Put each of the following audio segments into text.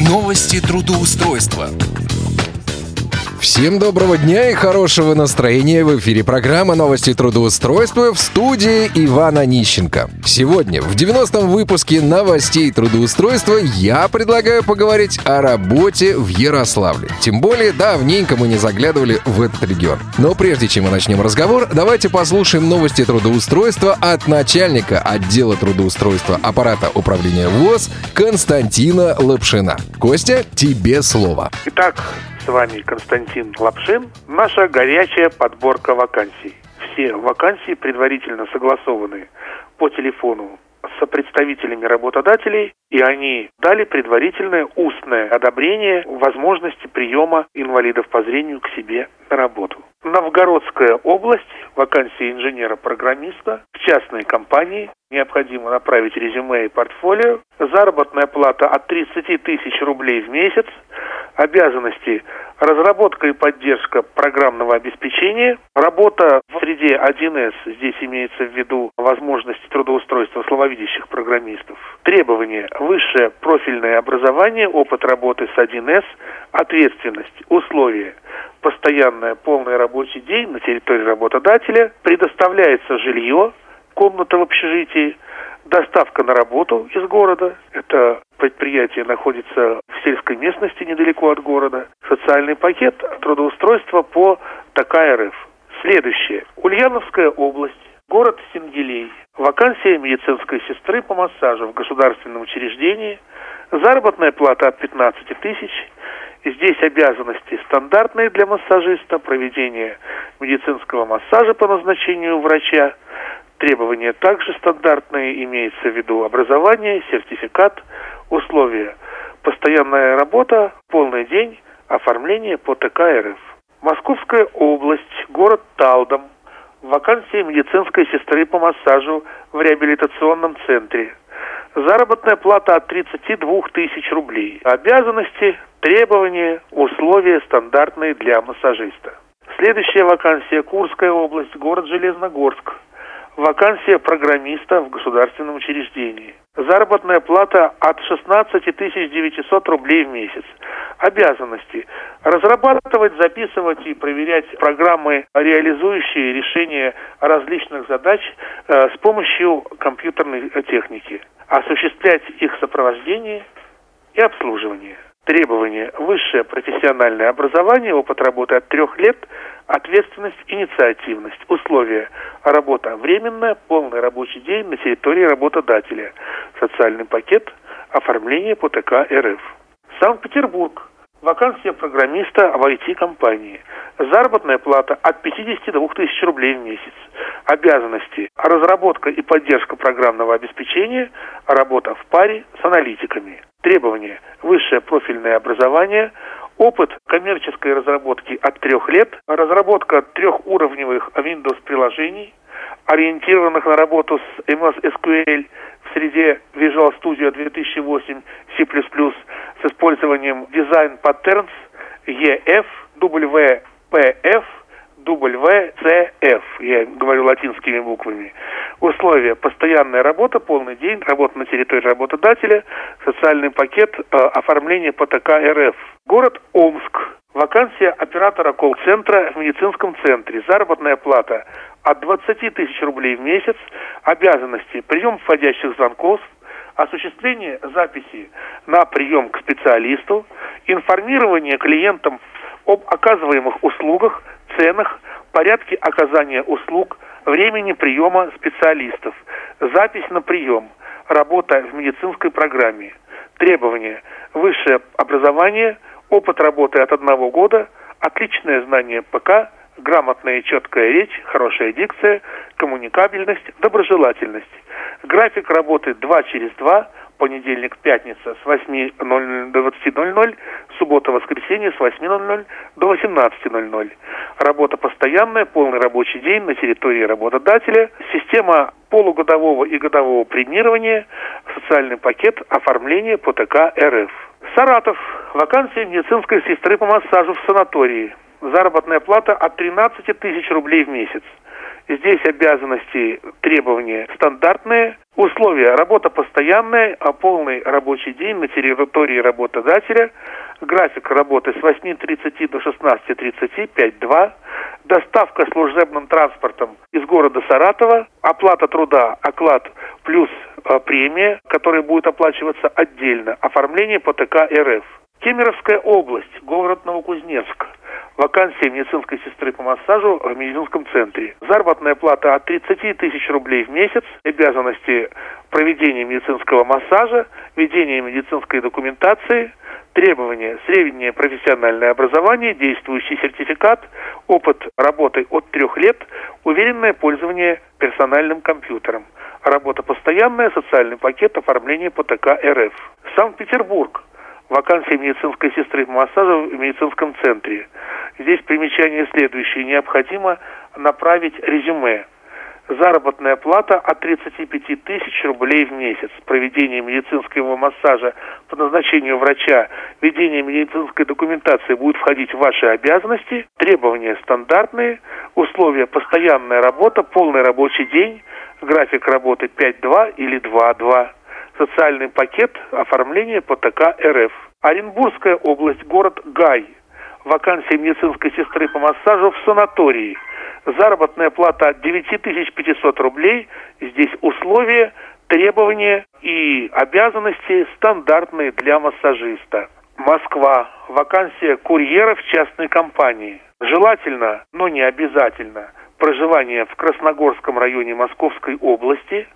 Новости трудоустройства. Всем доброго дня и хорошего настроения в эфире программа «Новости трудоустройства» в студии Ивана Нищенко. Сегодня, в 90-м выпуске «Новостей трудоустройства» я предлагаю поговорить о работе в Ярославле. Тем более, давненько мы не заглядывали в этот регион. Но прежде чем мы начнем разговор, давайте послушаем новости трудоустройства от начальника отдела трудоустройства аппарата управления ВОЗ Константина Лапшина. Костя, тебе слово. Итак, с вами Константин Лапшин. Наша горячая подборка вакансий. Все вакансии предварительно согласованы по телефону с представителями работодателей, и они дали предварительное устное одобрение возможности приема инвалидов по зрению к себе на работу. Новгородская область, вакансия инженера-программиста в частной компании. Необходимо направить резюме и портфолио. Заработная плата от 30 тысяч рублей в месяц. Обязанности разработка и поддержка программного обеспечения, работа в среде 1С, здесь имеется в виду возможности трудоустройства слабовидящих программистов, требования высшее профильное образование, опыт работы с 1С, ответственность, условия, постоянная полный рабочий день на территории работодателя, предоставляется жилье, комната в общежитии, доставка на работу из города. Это предприятие находится в сельской местности недалеко от города. Социальный пакет трудоустройства по ТК РФ. Следующее. Ульяновская область. Город Сингелей. Вакансия медицинской сестры по массажу в государственном учреждении. Заработная плата от 15 тысяч. Здесь обязанности стандартные для массажиста, проведение медицинского массажа по назначению врача, требования также стандартные, имеется в виду образование, сертификат, условия. Постоянная работа, полный день, оформление по ТК РФ. Московская область, город Талдом. Вакансия медицинской сестры по массажу в реабилитационном центре. Заработная плата от 32 тысяч рублей. Обязанности, требования, условия стандартные для массажиста. Следующая вакансия Курская область, город Железногорск. Вакансия программиста в государственном учреждении. Заработная плата от 16 900 рублей в месяц. Обязанности. Разрабатывать, записывать и проверять программы, реализующие решение различных задач э, с помощью компьютерной техники. Осуществлять их сопровождение и обслуживание. Требования. Высшее профессиональное образование, опыт работы от трех лет, ответственность, инициативность. Условия. Работа временная, полный рабочий день на территории работодателя. Социальный пакет, оформление по ТК РФ. Санкт-Петербург. Вакансия программиста в IT-компании. Заработная плата от 52 тысяч рублей в месяц. Обязанности. Разработка и поддержка программного обеспечения. Работа в паре с аналитиками. Требования. Высшее профильное образование. Опыт коммерческой разработки от трех лет. Разработка трехуровневых Windows приложений, ориентированных на работу с MS SQL в среде Visual Studio 2008 C++ с использованием Design Patterns EF, WPF, WCF, я говорю латинскими буквами. Условия. Постоянная работа, полный день, работа на территории работодателя, социальный пакет, э, оформление по ТК РФ. Город Омск. Вакансия оператора колл-центра в медицинском центре. Заработная плата от 20 тысяч рублей в месяц. Обязанности. Прием входящих звонков, осуществление записи на прием к специалисту, информирование клиентам об оказываемых услугах, ценах, порядке оказания услуг, времени приема специалистов, запись на прием, работа в медицинской программе, требования, высшее образование, опыт работы от одного года, отличное знание ПК, грамотная и четкая речь, хорошая дикция, коммуникабельность, доброжелательность. График работы 2 через 2, понедельник, пятница с 8.00 до 20.00, суббота, воскресенье с 8.00 до 18.00. Работа постоянная, полный рабочий день на территории работодателя, система полугодового и годового премирования, социальный пакет оформления по ТК РФ. Саратов. Вакансия медицинской сестры по массажу в санатории. Заработная плата от 13 тысяч рублей в месяц. Здесь обязанности, требования стандартные, условия работа постоянная, а полный рабочий день на территории работодателя, график работы с 8.30 до 16.30, 5.2, доставка служебным транспортом из города Саратова, оплата труда, оклад плюс э, премия, которая будет оплачиваться отдельно, оформление по ТК РФ. Кемеровская область, город Новокузнецк. Вакансия медицинской сестры по массажу в медицинском центре. Заработная плата от 30 тысяч рублей в месяц. Обязанности проведения медицинского массажа, ведения медицинской документации, требования среднее профессиональное образование, действующий сертификат, опыт работы от трех лет, уверенное пользование персональным компьютером. Работа постоянная, социальный пакет, оформление по ТК РФ. Санкт-Петербург вакансия медицинской сестры по массажу в медицинском центре. Здесь примечание следующее. Необходимо направить резюме. Заработная плата от 35 тысяч рублей в месяц. Проведение медицинского массажа по назначению врача, ведение медицинской документации будет входить в ваши обязанности. Требования стандартные. Условия постоянная работа, полный рабочий день, график работы 5-2 или 2-2 социальный пакет оформления по ТК РФ. Оренбургская область, город Гай. Вакансия медицинской сестры по массажу в санатории. Заработная плата 9500 рублей. Здесь условия, требования и обязанности стандартные для массажиста. Москва. Вакансия курьера в частной компании. Желательно, но не обязательно, проживание в Красногорском районе Московской области.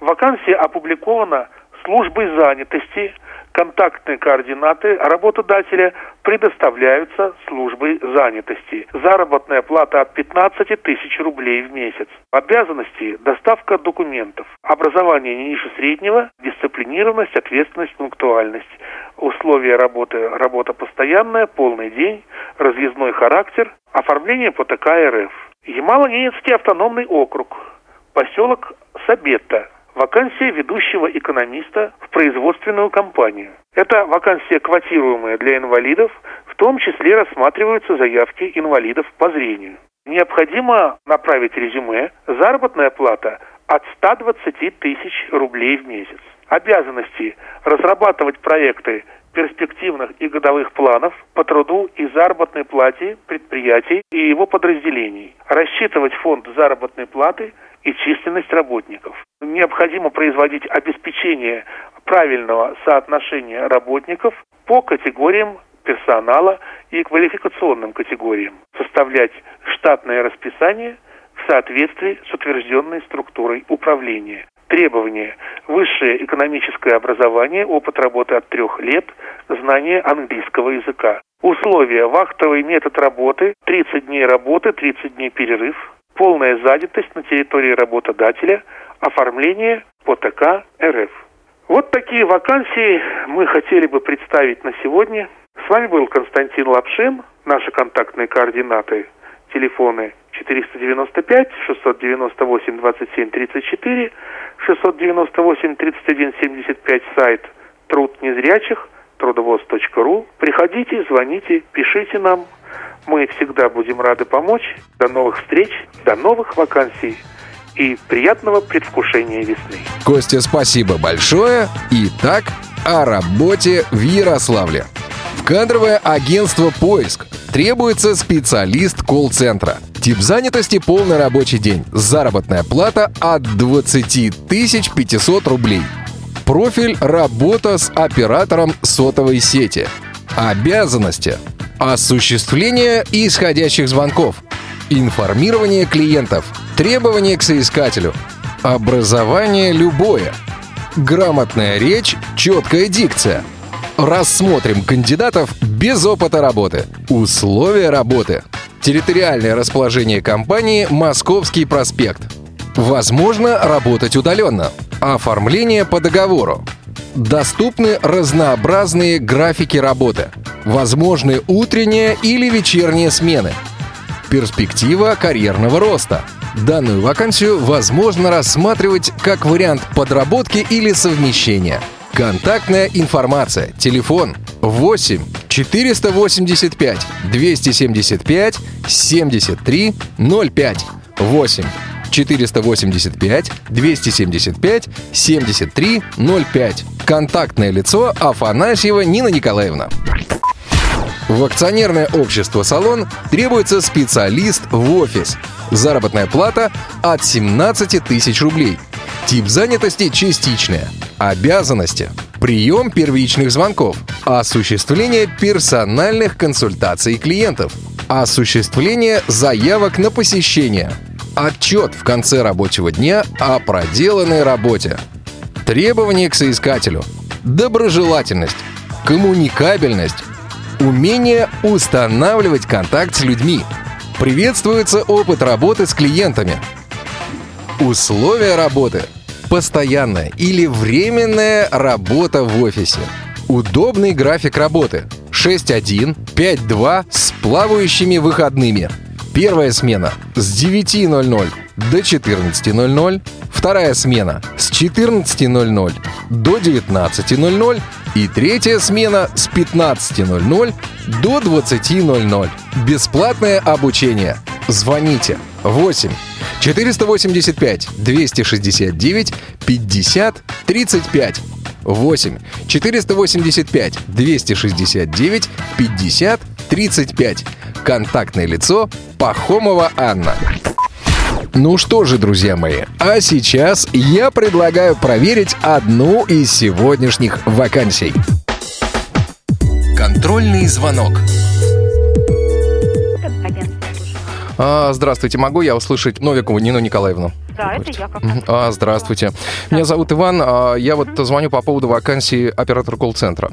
Вакансия опубликована службой занятости контактные координаты работодателя предоставляются службой занятости. Заработная плата от 15 тысяч рублей в месяц. Обязанности – доставка документов. Образование не ниже среднего, дисциплинированность, ответственность, пунктуальность. Условия работы – работа постоянная, полный день, разъездной характер, оформление по ТК РФ. Ямало-Ненецкий автономный округ, поселок Сабетта, вакансия ведущего экономиста в производственную компанию. Это вакансия квотируемая для инвалидов, в том числе рассматриваются заявки инвалидов по зрению. Необходимо направить резюме, заработная плата от 120 тысяч рублей в месяц. Обязанности разрабатывать проекты перспективных и годовых планов по труду и заработной плате предприятий и его подразделений, рассчитывать фонд заработной платы и численность работников. Необходимо производить обеспечение правильного соотношения работников по категориям персонала и квалификационным категориям, составлять штатное расписание в соответствии с утвержденной структурой управления. Требования. Высшее экономическое образование, опыт работы от трех лет, знание английского языка. Условия. Вахтовый метод работы, 30 дней работы, 30 дней перерыв, полная занятость на территории работодателя, оформление по ТК РФ. Вот такие вакансии мы хотели бы представить на сегодня. С вами был Константин Лапшин. Наши контактные координаты, телефоны 495 698 27 34, 698 31 75, сайт труд незрячих, трудовоз.ру. Приходите, звоните, пишите нам. Мы всегда будем рады помочь. До новых встреч, до новых вакансий и приятного предвкушения весны. Костя, спасибо большое. Итак, о работе в Ярославле. В кадровое агентство «Поиск» требуется специалист колл-центра. Тип занятости – полный рабочий день. Заработная плата от 20 500 рублей. Профиль – работа с оператором сотовой сети. Обязанности – осуществление исходящих звонков, информирование клиентов, требования к соискателю, образование любое, грамотная речь, четкая дикция. Рассмотрим кандидатов без опыта работы, условия работы, территориальное расположение компании «Московский проспект». Возможно работать удаленно, оформление по договору, Доступны разнообразные графики работы. Возможны утренние или вечерние смены. Перспектива карьерного роста. Данную вакансию возможно рассматривать как вариант подработки или совмещения. Контактная информация. Телефон 8 485 275 73 05 8 485 275 73 05. Контактное лицо Афанасьева Нина Николаевна. В акционерное общество «Салон» требуется специалист в офис. Заработная плата от 17 тысяч рублей. Тип занятости частичная. Обязанности. Прием первичных звонков. Осуществление персональных консультаций клиентов. Осуществление заявок на посещение. Отчет в конце рабочего дня о проделанной работе. Требования к соискателю. Доброжелательность. Коммуникабельность. Умение устанавливать контакт с людьми. Приветствуется опыт работы с клиентами. Условия работы. Постоянная или временная работа в офисе. Удобный график работы. 6.1, 5.2 с плавающими выходными. Первая смена с 9.00 до 14.00. Вторая смена с 14.00 до 19.00. И третья смена с 15.00 до 20.00. Бесплатное обучение. Звоните 8 485 269 50 35 8 485 269 50 35 Контактное лицо Пахомова Анна. Ну что же, друзья мои, а сейчас я предлагаю проверить одну из сегодняшних вакансий. Контрольный звонок. А, здравствуйте, могу я услышать Новикову Нину Николаевну? Да, это я как Мгм. А, здравствуйте. Меня зовут Иван. а, Я вот звоню по поводу вакансии оператора колл-центра.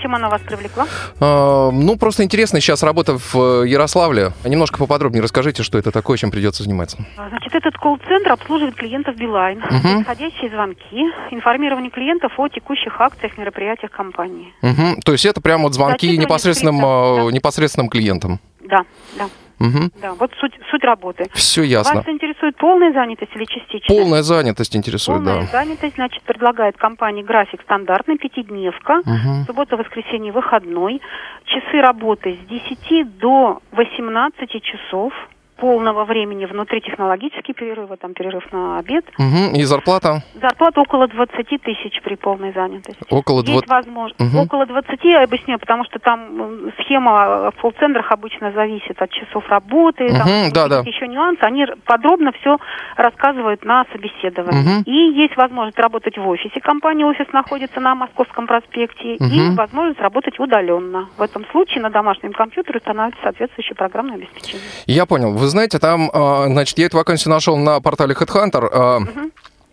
Чем она вас привлекла? А, Ну, просто интересно, сейчас работа в э, Ярославле. Немножко поподробнее расскажите, что это такое, чем придется заниматься. А, Значит, этот колл-центр обслуживает клиентов Билайн. Мгм. Входящие звонки, информирование клиентов о текущих акциях, мероприятиях компании. Мгм. То есть это прямо вот звонки непосредственным, э, да. непосредственным клиентам. Да, да, Угу. да. Вот суть, суть работы. Все ясно. Вас интересует полная занятость или частичная? Полная занятость интересует, Полная да. занятость, значит, предлагает компания график стандартный, пятидневка, Мгм. суббота, воскресенье, выходной, часы работы с 10 до 18 часов полного времени внутри технологические перерывы, там перерыв на обед. Мгм. И зарплата Зарплата около 20 тысяч при полной занятости. около Есть 20... возможность. Мгм. Около 20, я объясню, потому что там схема в колл-центрах обычно зависит от часов работы, там Мгм, да, да. еще нюансы. Они подробно все рассказывают на собеседовании. Мгм. И есть возможность работать в офисе. Компания офис находится на Московском проспекте. И Мгм. возможность работать удаленно. В этом случае на домашнем компьютере устанавливается соответствующее программное обеспечение. Я понял. Вы знаете, там, а, значит, я эту вакансию нашел на портале Headhunter. а,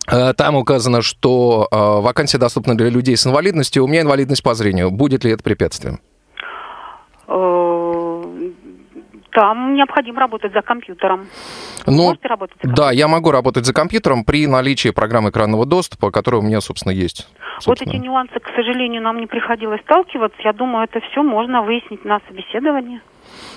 а, Там указано, что вакансия доступна для людей с инвалидностью. У меня инвалидность по зрению. Будет ли это препятствием? Там необходимо работать за компьютером. Ну, Можете работать за Да, я могу работать за компьютером при наличии программы экранного доступа, которая у меня, собственно, есть. Вот эти собственно. нюансы, к сожалению, нам не приходилось сталкиваться. Я думаю, это все можно выяснить на собеседовании.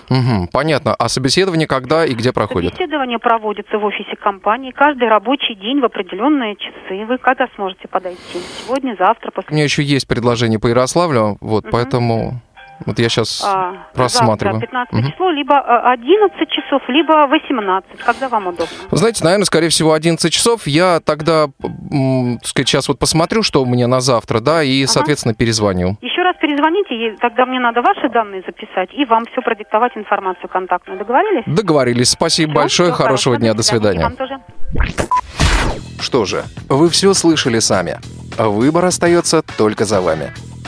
Мгм, понятно. А собеседование когда и где проходит? Собеседование проводится в офисе компании каждый рабочий день в определенные часы. Вы когда сможете подойти? Сегодня, завтра, У после... меня еще есть предложение по Ярославлю, вот, Мгм. поэтому вот я сейчас А, просматриваю. Завтра 15 Мгм. число, либо а, 11 часов, либо 18. Когда вам удобно? Знаете, наверное, скорее всего, 11 часов. Я тогда, так сказать, сейчас вот посмотрю, что у меня на завтра, да, и, Ага. соответственно, перезвоню. Еще раз перезвоните, тогда мне надо ваши данные записать и вам все продиктовать информацию контактную. Договорились? Договорились. Спасибо Всё, большое. всего Хорошего дня. До свидания. вам тоже. Что же, вы все слышали сами. Выбор остается только за вами.